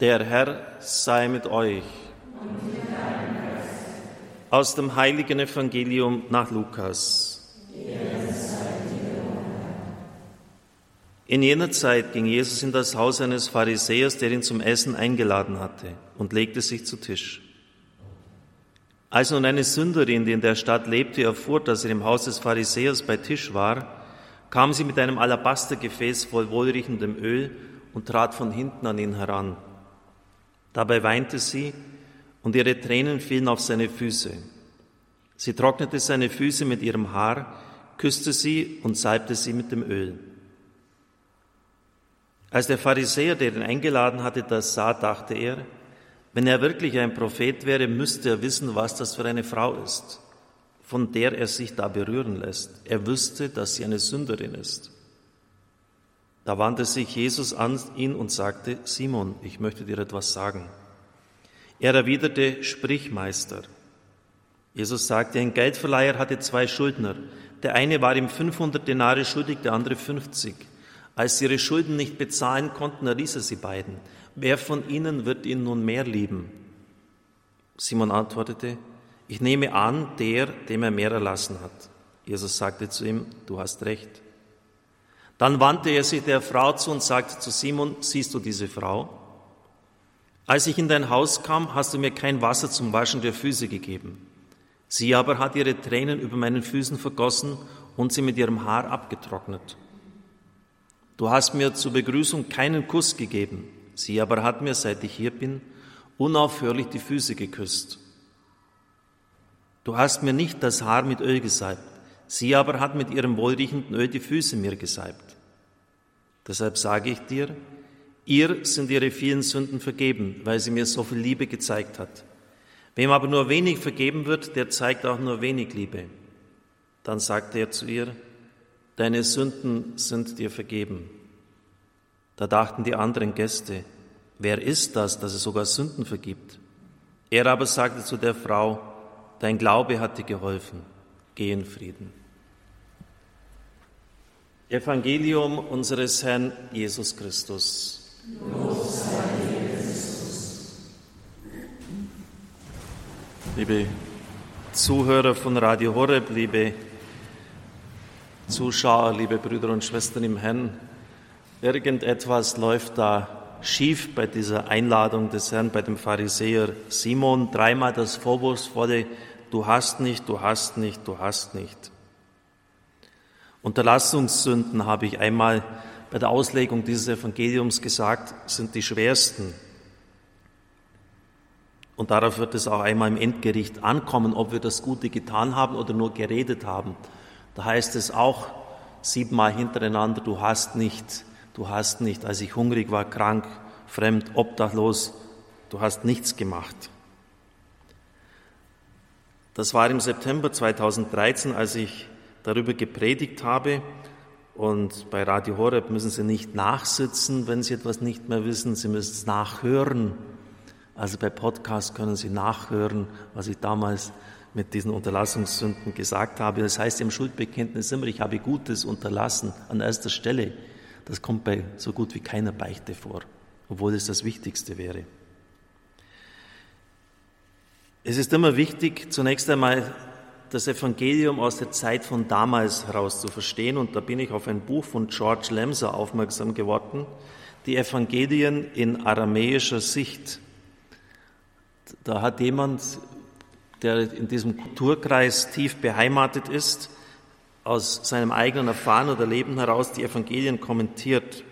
Der Herr sei mit euch. Aus dem heiligen Evangelium nach Lukas. In jener Zeit ging Jesus in das Haus eines Pharisäers, der ihn zum Essen eingeladen hatte, und legte sich zu Tisch. Als nun eine Sünderin, die in der Stadt lebte, erfuhr, dass er im Haus des Pharisäers bei Tisch war, kam sie mit einem Alabastergefäß voll wohlriechendem Öl und trat von hinten an ihn heran. Dabei weinte sie und ihre Tränen fielen auf seine Füße. Sie trocknete seine Füße mit ihrem Haar, küsste sie und salbte sie mit dem Öl. Als der Pharisäer, der ihn eingeladen hatte, das sah, dachte er, wenn er wirklich ein Prophet wäre, müsste er wissen, was das für eine Frau ist, von der er sich da berühren lässt. Er wüsste, dass sie eine Sünderin ist. Da wandte sich Jesus an ihn und sagte, Simon, ich möchte dir etwas sagen. Er erwiderte, sprich, Meister. Jesus sagte, ein Geldverleiher hatte zwei Schuldner. Der eine war ihm 500 Denare schuldig, der andere 50. Als sie ihre Schulden nicht bezahlen konnten, erließ er sie beiden. Wer von ihnen wird ihn nun mehr lieben? Simon antwortete, ich nehme an, der, dem er mehr erlassen hat. Jesus sagte zu ihm, du hast recht. Dann wandte er sich der Frau zu und sagte zu Simon, siehst du diese Frau? Als ich in dein Haus kam, hast du mir kein Wasser zum Waschen der Füße gegeben. Sie aber hat ihre Tränen über meinen Füßen vergossen und sie mit ihrem Haar abgetrocknet. Du hast mir zur Begrüßung keinen Kuss gegeben. Sie aber hat mir, seit ich hier bin, unaufhörlich die Füße geküsst. Du hast mir nicht das Haar mit Öl gesalbt. Sie aber hat mit ihrem wohlriechenden Öl die Füße mir gesalbt. Deshalb sage ich dir, ihr sind ihre vielen Sünden vergeben, weil sie mir so viel Liebe gezeigt hat. Wem aber nur wenig vergeben wird, der zeigt auch nur wenig Liebe. Dann sagte er zu ihr, deine Sünden sind dir vergeben. Da dachten die anderen Gäste, wer ist das, dass es sogar Sünden vergibt? Er aber sagte zu der Frau, dein Glaube hat dir geholfen, geh in Frieden. Evangelium unseres Herrn Jesus Christus. Liebe Zuhörer von Radio Horeb, liebe Zuschauer, liebe Brüder und Schwestern im Herrn, irgendetwas läuft da schief bei dieser Einladung des Herrn bei dem Pharisäer Simon. Dreimal das vorwurfsvolle, du hast nicht, du hast nicht, du hast nicht. Unterlassungssünden, habe ich einmal bei der Auslegung dieses Evangeliums gesagt, sind die schwersten. Und darauf wird es auch einmal im Endgericht ankommen, ob wir das Gute getan haben oder nur geredet haben. Da heißt es auch siebenmal hintereinander, du hast nicht, du hast nicht, als ich hungrig war, krank, fremd, obdachlos, du hast nichts gemacht. Das war im September 2013, als ich darüber gepredigt habe. Und bei Radio Horeb müssen Sie nicht nachsitzen, wenn Sie etwas nicht mehr wissen. Sie müssen es nachhören. Also bei Podcast können Sie nachhören, was ich damals mit diesen Unterlassungssünden gesagt habe. Das heißt im Schuldbekenntnis immer, ich habe Gutes unterlassen an erster Stelle. Das kommt bei so gut wie keiner Beichte vor, obwohl es das Wichtigste wäre. Es ist immer wichtig, zunächst einmal das Evangelium aus der Zeit von damals heraus zu verstehen. Und da bin ich auf ein Buch von George Lemser aufmerksam geworden, die Evangelien in aramäischer Sicht. Da hat jemand, der in diesem Kulturkreis tief beheimatet ist, aus seinem eigenen Erfahren oder Leben heraus die Evangelien kommentiert.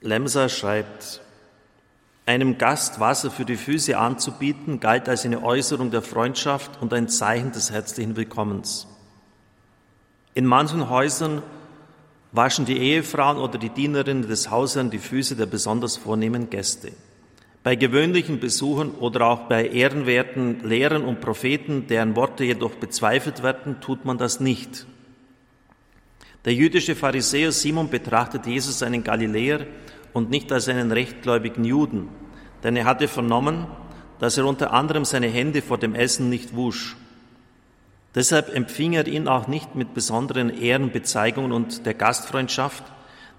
Lemser schreibt, einem Gast Wasser für die Füße anzubieten, galt als eine Äußerung der Freundschaft und ein Zeichen des herzlichen Willkommens. In manchen Häusern waschen die Ehefrauen oder die Dienerinnen des Hausherrn die Füße der besonders vornehmen Gäste. Bei gewöhnlichen Besuchern oder auch bei ehrenwerten Lehrern und Propheten, deren Worte jedoch bezweifelt werden, tut man das nicht. Der jüdische Pharisäer Simon betrachtet Jesus einen Galiläer und nicht als einen rechtgläubigen Juden, denn er hatte vernommen, dass er unter anderem seine Hände vor dem Essen nicht wusch. Deshalb empfing er ihn auch nicht mit besonderen Ehrenbezeigungen und der Gastfreundschaft,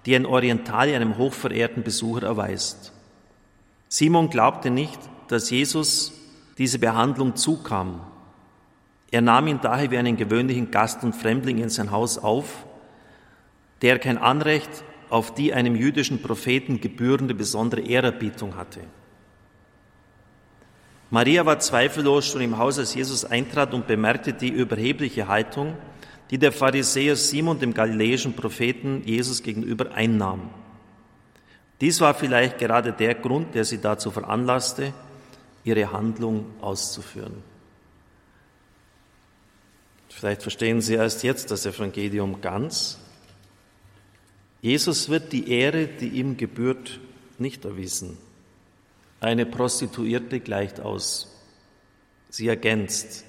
die ein Orientalier einem hochverehrten Besucher erweist. Simon glaubte nicht, dass Jesus diese Behandlung zukam. Er nahm ihn daher wie einen gewöhnlichen Gast und Fremdling in sein Haus auf, der kein Anrecht auf die einem jüdischen Propheten gebührende besondere Ehrerbietung hatte. Maria war zweifellos schon im Haus, als Jesus eintrat und bemerkte die überhebliche Haltung, die der Pharisäer Simon dem galiläischen Propheten Jesus gegenüber einnahm. Dies war vielleicht gerade der Grund, der sie dazu veranlasste, ihre Handlung auszuführen. Vielleicht verstehen Sie erst jetzt das Evangelium ganz. Jesus wird die Ehre, die ihm gebührt, nicht erwiesen. Eine Prostituierte gleicht aus. Sie ergänzt.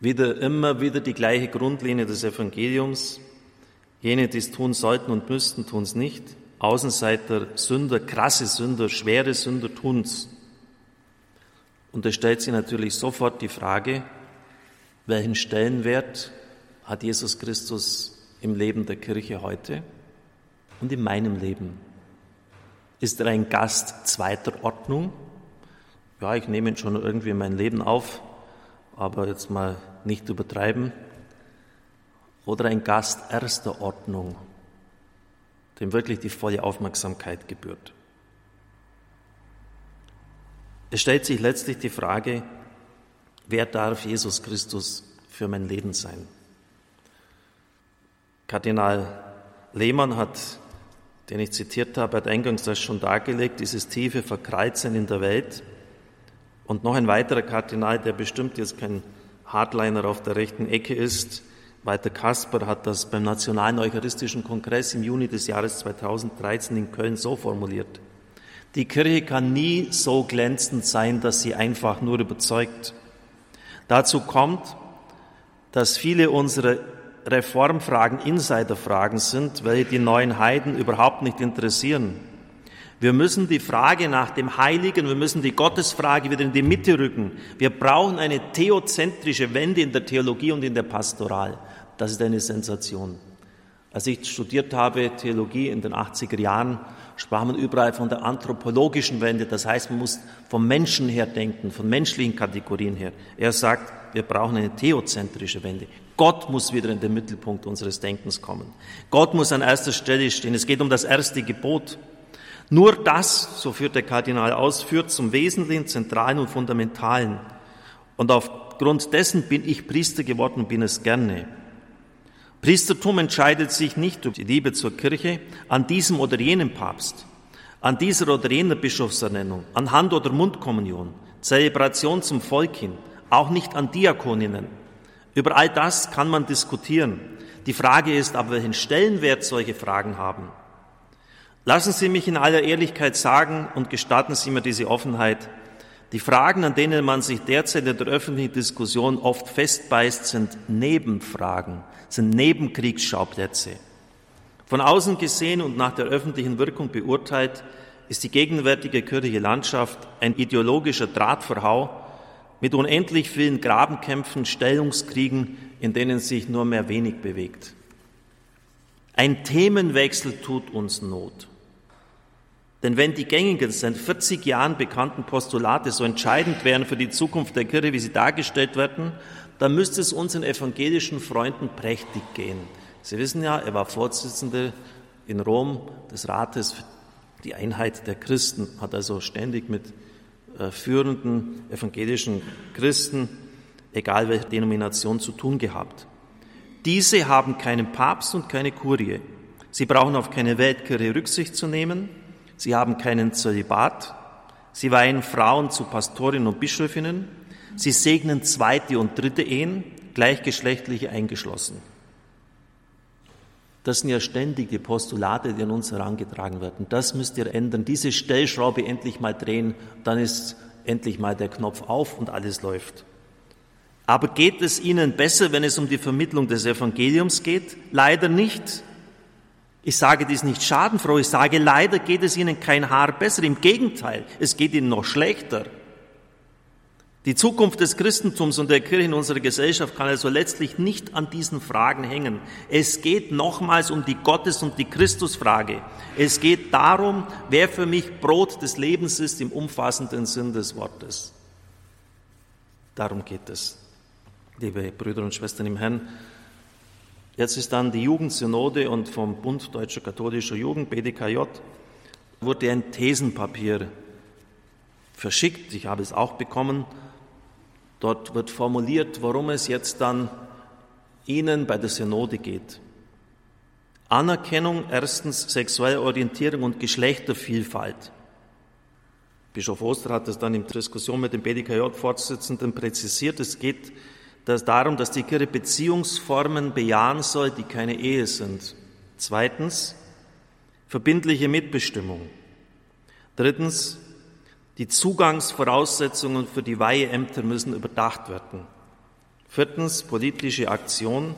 Wieder immer wieder die gleiche Grundlinie des Evangeliums. Jene, die es tun sollten und müssten, tun es nicht. Außenseiter, Sünder, krasse Sünder, schwere Sünder tun es. Und da stellt sich natürlich sofort die Frage, welchen Stellenwert hat Jesus Christus im Leben der Kirche heute und in meinem Leben? Ist er ein Gast zweiter Ordnung? Ja, ich nehme ihn schon irgendwie in mein Leben auf, aber jetzt mal nicht übertreiben. Oder ein Gast erster Ordnung, dem wirklich die volle Aufmerksamkeit gebührt. Es stellt sich letztlich die Frage, wer darf Jesus Christus für mein Leben sein? Kardinal Lehmann hat den ich zitiert habe, hat eingangs das schon dargelegt, dieses tiefe Verkreisen in der Welt. Und noch ein weiterer Kardinal, der bestimmt jetzt kein Hardliner auf der rechten Ecke ist, Walter Kasper hat das beim Nationalen Eucharistischen Kongress im Juni des Jahres 2013 in Köln so formuliert. Die Kirche kann nie so glänzend sein, dass sie einfach nur überzeugt. Dazu kommt, dass viele unserer Reformfragen Insiderfragen sind, welche die neuen Heiden überhaupt nicht interessieren. Wir müssen die Frage nach dem Heiligen, wir müssen die Gottesfrage wieder in die Mitte rücken. Wir brauchen eine theozentrische Wende in der Theologie und in der Pastoral. Das ist eine Sensation. Als ich studiert habe, Theologie in den 80er Jahren, sprach man überall von der anthropologischen Wende. Das heißt, man muss vom Menschen her denken, von menschlichen Kategorien her. Er sagt, wir brauchen eine theozentrische Wende. Gott muss wieder in den Mittelpunkt unseres Denkens kommen. Gott muss an erster Stelle stehen. Es geht um das erste Gebot. Nur das, so führt der Kardinal aus, führt zum Wesentlichen, Zentralen und Fundamentalen. Und aufgrund dessen bin ich Priester geworden und bin es gerne. Priestertum entscheidet sich nicht durch die Liebe zur Kirche an diesem oder jenem Papst, an dieser oder jener Bischofsernennung, an Hand- oder Mundkommunion, Zelebration zum Volk hin, auch nicht an Diakoninnen, über all das kann man diskutieren. Die Frage ist aber, welchen Stellenwert solche Fragen haben. Lassen Sie mich in aller Ehrlichkeit sagen und gestatten Sie mir diese Offenheit. Die Fragen, an denen man sich derzeit in der öffentlichen Diskussion oft festbeißt, sind Nebenfragen, sind Nebenkriegsschauplätze. Von außen gesehen und nach der öffentlichen Wirkung beurteilt, ist die gegenwärtige kirchliche Landschaft ein ideologischer Drahtverhau, mit unendlich vielen Grabenkämpfen, Stellungskriegen, in denen sich nur mehr wenig bewegt. Ein Themenwechsel tut uns Not. Denn wenn die gängigen, seit 40 Jahren bekannten Postulate so entscheidend wären für die Zukunft der Kirche, wie sie dargestellt werden, dann müsste es unseren evangelischen Freunden prächtig gehen. Sie wissen ja, er war Vorsitzender in Rom des Rates für die Einheit der Christen, hat also ständig mit äh, führenden evangelischen Christen, egal welche Denomination, zu tun gehabt. Diese haben keinen Papst und keine Kurie. Sie brauchen auf keine Weltkirche Rücksicht zu nehmen. Sie haben keinen Zölibat. Sie weihen Frauen zu Pastorinnen und Bischöfinnen. Sie segnen zweite und dritte Ehen, gleichgeschlechtliche eingeschlossen. Das sind ja ständig die Postulate, die an uns herangetragen werden. Das müsst ihr ändern. Diese Stellschraube endlich mal drehen, dann ist endlich mal der Knopf auf und alles läuft. Aber geht es Ihnen besser, wenn es um die Vermittlung des Evangeliums geht? Leider nicht. Ich sage dies nicht schadenfroh, ich sage, leider geht es Ihnen kein Haar besser. Im Gegenteil, es geht Ihnen noch schlechter. Die Zukunft des Christentums und der Kirche in unserer Gesellschaft kann also letztlich nicht an diesen Fragen hängen. Es geht nochmals um die Gottes- und die Christusfrage. Es geht darum, wer für mich Brot des Lebens ist im umfassenden Sinn des Wortes. Darum geht es, liebe Brüder und Schwestern im Herrn. Jetzt ist dann die Jugendsynode und vom Bund Deutscher Katholischer Jugend, BDKJ, wurde ein Thesenpapier verschickt. Ich habe es auch bekommen Dort wird formuliert, worum es jetzt dann Ihnen bei der Synode geht. Anerkennung erstens sexuelle Orientierung und Geschlechtervielfalt. Bischof Oster hat das dann in Diskussion mit dem BDKJ-Vorsitzenden präzisiert. Es geht darum, dass die Kirche Beziehungsformen bejahen soll, die keine Ehe sind. Zweitens, verbindliche Mitbestimmung. Drittens, die Zugangsvoraussetzungen für die Weiheämter müssen überdacht werden. Viertens, politische Aktion.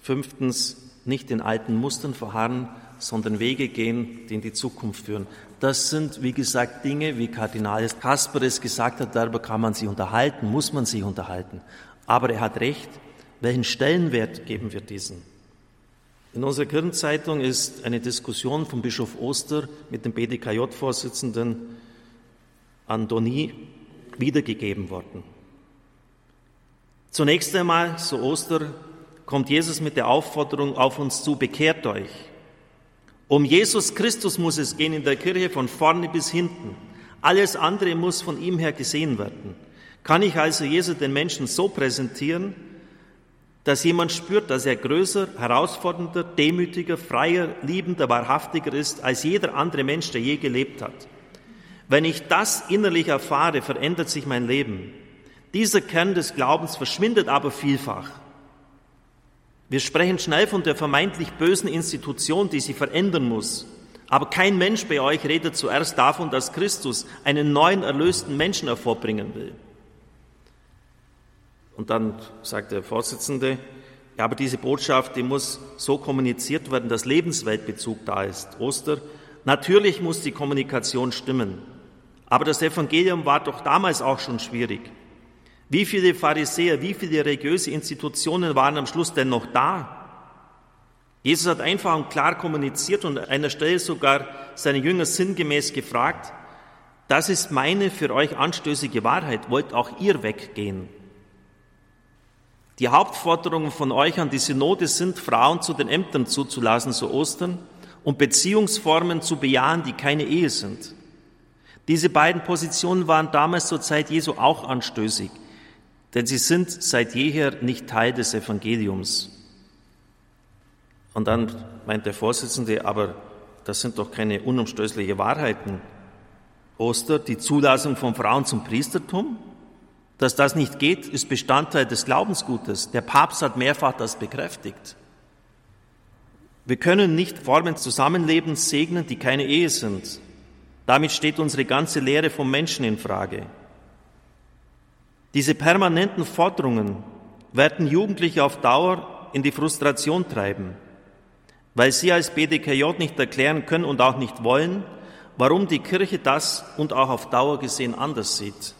Fünftens, nicht in alten Mustern verharren, sondern Wege gehen, die in die Zukunft führen. Das sind, wie gesagt, Dinge, wie Kardinal Kasper es gesagt hat, darüber kann man sich unterhalten, muss man sich unterhalten. Aber er hat recht, welchen Stellenwert geben wir diesen? In unserer Kirchenzeitung ist eine Diskussion von Bischof Oster mit dem BDKJ-Vorsitzenden Antonie wiedergegeben worden. Zunächst einmal, so Oster, kommt Jesus mit der Aufforderung auf uns zu, bekehrt euch. Um Jesus Christus muss es gehen in der Kirche von vorne bis hinten. Alles andere muss von ihm her gesehen werden. Kann ich also Jesus den Menschen so präsentieren, dass jemand spürt, dass er größer, herausfordernder, demütiger, freier, liebender, wahrhaftiger ist als jeder andere Mensch, der je gelebt hat. Wenn ich das innerlich erfahre, verändert sich mein Leben. Dieser Kern des Glaubens verschwindet aber vielfach. Wir sprechen schnell von der vermeintlich bösen Institution, die sich verändern muss. Aber kein Mensch bei euch redet zuerst davon, dass Christus einen neuen erlösten Menschen hervorbringen will. Und dann sagt der Vorsitzende, ja, aber diese Botschaft, die muss so kommuniziert werden, dass Lebensweltbezug da ist. Oster, natürlich muss die Kommunikation stimmen. Aber das Evangelium war doch damals auch schon schwierig. Wie viele Pharisäer, wie viele religiöse Institutionen waren am Schluss denn noch da? Jesus hat einfach und klar kommuniziert und an einer Stelle sogar seine Jünger sinngemäß gefragt, das ist meine für euch anstößige Wahrheit, wollt auch ihr weggehen? Die Hauptforderungen von euch an die Synode sind, Frauen zu den Ämtern zuzulassen zu Ostern und Beziehungsformen zu bejahen, die keine Ehe sind. Diese beiden Positionen waren damals zur Zeit Jesu auch anstößig, denn sie sind seit jeher nicht Teil des Evangeliums. Und dann meint der Vorsitzende, aber das sind doch keine unumstößliche Wahrheiten. Oster, die Zulassung von Frauen zum Priestertum? Dass das nicht geht, ist Bestandteil des Glaubensgutes. Der Papst hat mehrfach das bekräftigt. Wir können nicht Formen Zusammenlebens segnen, die keine Ehe sind. Damit steht unsere ganze Lehre vom Menschen in Frage. Diese permanenten Forderungen werden Jugendliche auf Dauer in die Frustration treiben, weil sie als BDKJ nicht erklären können und auch nicht wollen, warum die Kirche das und auch auf Dauer gesehen anders sieht.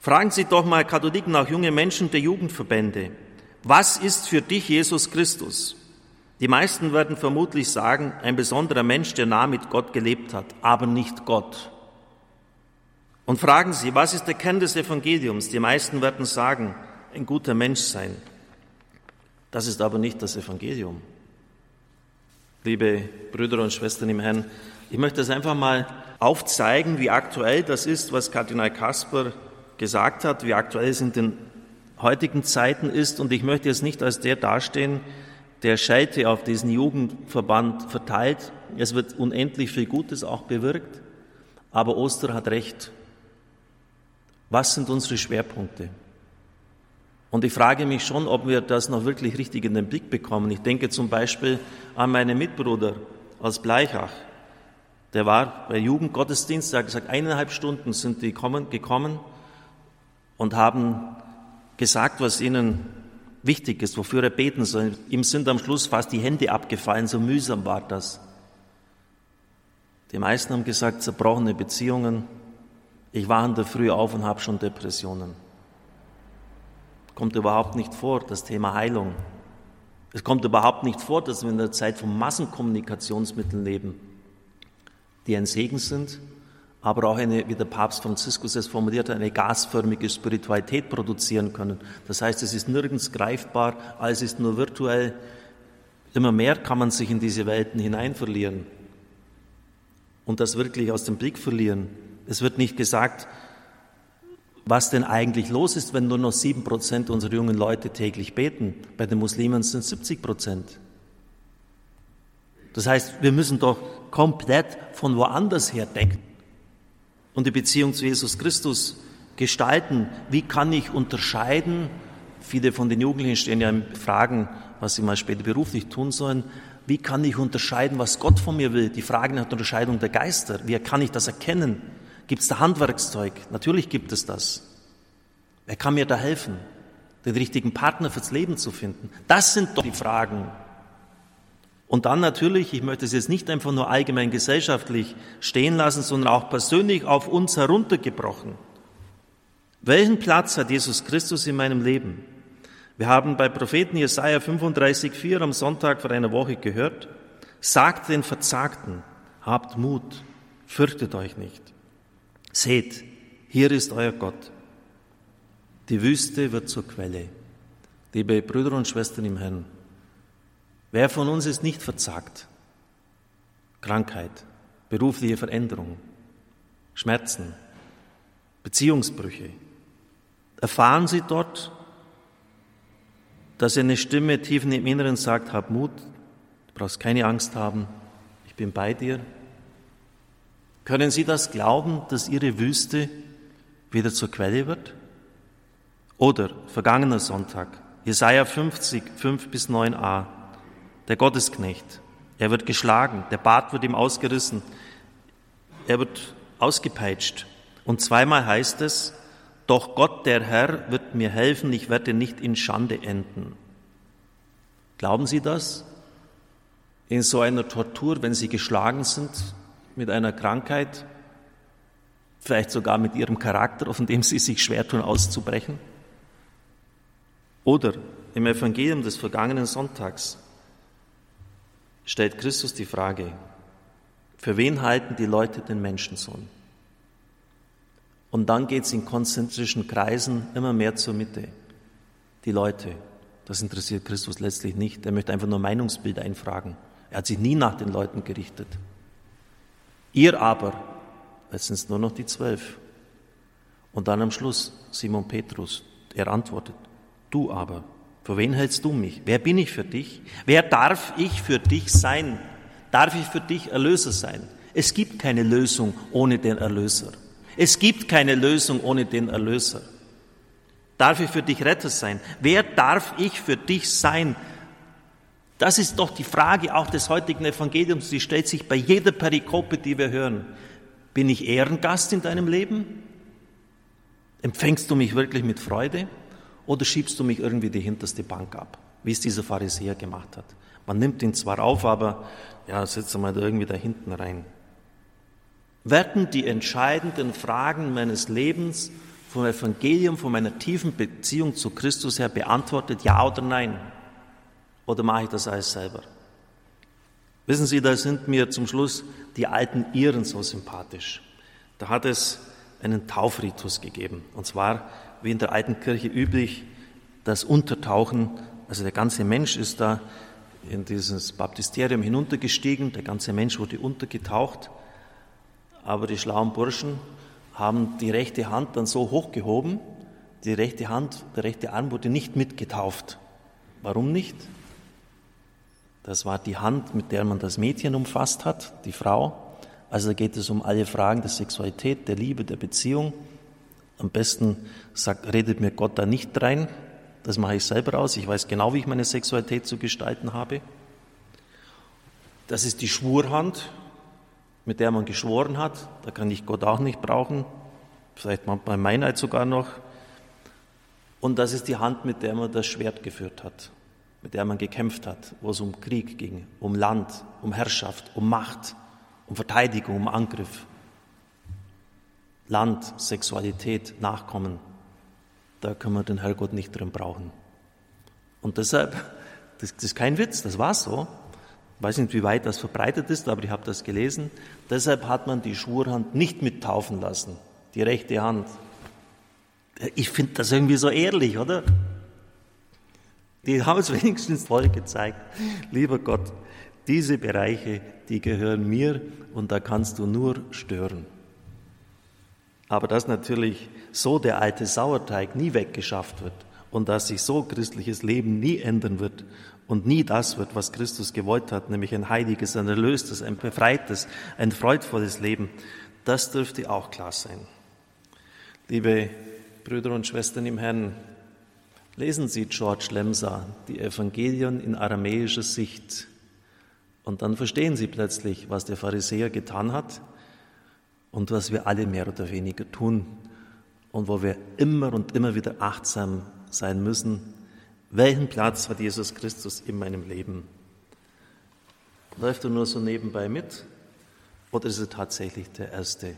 Fragen Sie doch mal Katholiken, auch junge Menschen der Jugendverbände, was ist für dich Jesus Christus? Die meisten werden vermutlich sagen, ein besonderer Mensch, der nah mit Gott gelebt hat, aber nicht Gott. Und fragen Sie, was ist der Kern des Evangeliums? Die meisten werden sagen, ein guter Mensch sein. Das ist aber nicht das Evangelium. Liebe Brüder und Schwestern im Herrn, ich möchte das einfach mal aufzeigen, wie aktuell das ist, was Kardinal Kasper gesagt hat, wie aktuell es in den heutigen Zeiten ist. Und ich möchte jetzt nicht als der dastehen, der Scheite auf diesen Jugendverband verteilt. Es wird unendlich viel Gutes auch bewirkt, aber Oster hat recht. Was sind unsere Schwerpunkte? Und ich frage mich schon, ob wir das noch wirklich richtig in den Blick bekommen. Ich denke zum Beispiel an meinen Mitbruder aus Bleichach. Der war bei Jugendgottesdienst, der hat gesagt, eineinhalb Stunden sind die gekommen und haben gesagt, was ihnen wichtig ist, wofür er beten soll. Ihm sind am Schluss fast die Hände abgefallen, so mühsam war das. Die meisten haben gesagt, zerbrochene Beziehungen, Ich war in der Früh auf und habe schon Depressionen. Kommt überhaupt nicht vor, das Thema Heilung. Es kommt überhaupt nicht vor, dass wir in der Zeit von Massenkommunikationsmitteln leben, die ein Segen sind, aber auch eine, wie der Papst Franziskus es formuliert, eine gasförmige Spiritualität produzieren können. Das heißt, es ist nirgends greifbar, alles ist nur virtuell. Immer mehr kann man sich in diese Welten hinein verlieren und das wirklich aus dem Blick verlieren. Es wird nicht gesagt, was denn eigentlich los ist, wenn nur noch sieben Prozent unserer jungen Leute täglich beten. Bei den Muslimen sind es 70 Prozent. Das heißt, wir müssen doch komplett von woanders her denken und die Beziehung zu Jesus Christus gestalten. Wie kann ich unterscheiden? Viele von den Jugendlichen stehen ja in Fragen, was sie mal später beruflich tun sollen. Wie kann ich unterscheiden, was Gott von mir will? Die Frage nach der Unterscheidung der Geister. Wie kann ich das erkennen? Gibt es da Handwerkszeug? Natürlich gibt es das. Wer kann mir da helfen, den richtigen Partner fürs Leben zu finden? Das sind doch die Fragen. Und dann natürlich, ich möchte es jetzt nicht einfach nur allgemein gesellschaftlich stehen lassen, sondern auch persönlich auf uns heruntergebrochen. Welchen Platz hat Jesus Christus in meinem Leben? Wir haben bei Propheten Jesaja 35,4 am Sonntag vor einer Woche gehört, sagt den Verzagten, habt Mut, fürchtet euch nicht. Seht, hier ist euer Gott. Die Wüste wird zur Quelle. Liebe Brüder und Schwestern im Herrn, wer von uns ist nicht verzagt? Krankheit, berufliche Veränderung, Schmerzen, Beziehungsbrüche. Erfahren Sie dort, dass eine Stimme tief in im Inneren sagt, hab Mut, du brauchst keine Angst haben, ich bin bei dir. Können Sie das glauben, dass Ihre Wüste wieder zur Quelle wird? Oder vergangener Sonntag, Jesaja 50, 5 bis 9a, der Gottesknecht. Er wird geschlagen, der Bart wird ihm ausgerissen, er wird ausgepeitscht. Und zweimal heißt es, doch Gott der Herr wird mir helfen, ich werde nicht in Schande enden. Glauben Sie das? In so einer Tortur, wenn Sie geschlagen sind, mit einer Krankheit, vielleicht sogar mit ihrem Charakter, von dem sie sich schwer tun, auszubrechen? Oder im Evangelium des vergangenen Sonntags stellt Christus die Frage, für wen halten die Leute den Menschensohn? Und dann geht es in konzentrischen Kreisen immer mehr zur Mitte. Die Leute, das interessiert Christus letztlich nicht. Er möchte einfach nur Meinungsbild einfragen. Er hat sich nie nach den Leuten gerichtet. Ihr aber, es nur noch die zwölf. Und dann am Schluss Simon Petrus, er antwortet, du aber, für wen hältst du mich? Wer bin ich für dich? Wer darf ich für dich sein? Darf ich für dich Erlöser sein? Es gibt keine Lösung ohne den Erlöser. Es gibt keine Lösung ohne den Erlöser. Darf ich für dich Retter sein? Wer darf ich für dich sein? Das ist doch die Frage auch des heutigen Evangeliums, die stellt sich bei jeder Perikope, die wir hören. Bin ich Ehrengast in deinem Leben? Empfängst du mich wirklich mit Freude? Oder schiebst du mich irgendwie die hinterste Bank ab, wie es dieser Pharisäer gemacht hat? Man nimmt ihn zwar auf, aber ja, setzt mal da irgendwie da hinten rein. Werden die entscheidenden Fragen meines Lebens vom Evangelium, von meiner tiefen Beziehung zu Christus her beantwortet, ja oder nein? Oder mache ich das alles selber? Wissen Sie, da sind mir zum Schluss die alten Iren so sympathisch. Da hat es einen Taufritus gegeben. Und zwar, wie in der alten Kirche üblich, das Untertauchen. Also der ganze Mensch ist da in dieses Baptisterium hinuntergestiegen. Der ganze Mensch wurde untergetaucht. Aber die schlauen Burschen haben die rechte Hand dann so hochgehoben, die rechte Hand, der rechte Arm wurde nicht mitgetauft. Warum nicht? Das war die Hand, mit der man das Mädchen umfasst hat, die Frau. Also geht es um alle Fragen der Sexualität, der Liebe, der Beziehung. Am besten sagt, redet mir Gott da nicht rein. Das mache ich selber aus. Ich weiß genau, wie ich meine Sexualität zu gestalten habe. Das ist die Schwurhand, mit der man geschworen hat. Da kann ich Gott auch nicht brauchen. Vielleicht bei Meinheit sogar noch. Und das ist die Hand, mit der man das Schwert geführt hat mit der man gekämpft hat, wo es um Krieg ging, um Land, um Herrschaft, um Macht, um Verteidigung, um Angriff. Land, Sexualität, Nachkommen, da können wir den Herrgott nicht drin brauchen. Und deshalb, das, das ist kein Witz, das war so. Ich weiß nicht, wie weit das verbreitet ist, aber ich habe das gelesen. Deshalb hat man die Schwurhand nicht mittaufen lassen, die rechte Hand. Ich finde das irgendwie so ehrlich, oder? Die haben es wenigstens voll gezeigt. Lieber Gott, diese Bereiche, die gehören mir und da kannst du nur stören. Aber dass natürlich so der alte Sauerteig nie weggeschafft wird und dass sich so christliches Leben nie ändern wird und nie das wird, was Christus gewollt hat, nämlich ein heiliges, ein erlöstes, ein befreites, ein freudvolles Leben, das dürfte auch klar sein. Liebe Brüder und Schwestern im Herrn, lesen Sie George Lemsa, die Evangelien in aramäischer Sicht, und dann verstehen Sie plötzlich, was der Pharisäer getan hat und was wir alle mehr oder weniger tun und wo wir immer und immer wieder achtsam sein müssen, welchen Platz hat Jesus Christus in meinem Leben? Läuft er nur so nebenbei mit oder ist er tatsächlich der Erste,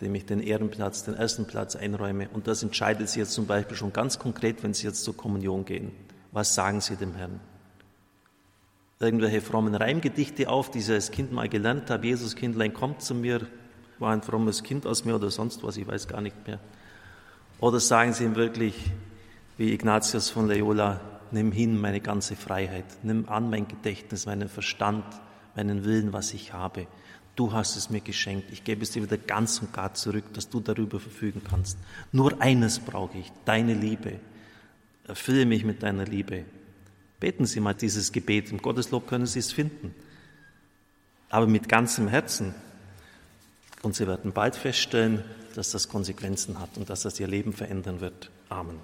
dem ich den Ehrenplatz, den ersten Platz einräume? Und das entscheidet Sie jetzt zum Beispiel schon ganz konkret, wenn Sie jetzt zur Kommunion gehen. Was sagen Sie dem Herrn? Irgendwelche frommen Reimgedichte auf, die ich als Kind mal gelernt habe. Jesus Kindlein kommt zu mir, war ein frommes Kind aus mir oder sonst was, ich weiß gar nicht mehr. Oder sagen Sie ihm wirklich, wie Ignatius von Loyola, nimm hin meine ganze Freiheit, nimm an mein Gedächtnis, meinen Verstand, meinen Willen, was ich habe. Du hast es mir geschenkt, ich gebe es dir wieder ganz und gar zurück, dass du darüber verfügen kannst. Nur eines brauche ich, deine Liebe. Erfülle mich mit deiner Liebe. Beten Sie mal dieses Gebet, im Gotteslob können Sie es finden. Aber mit ganzem Herzen, und Sie werden bald feststellen, dass das Konsequenzen hat und dass das Ihr Leben verändern wird. Amen.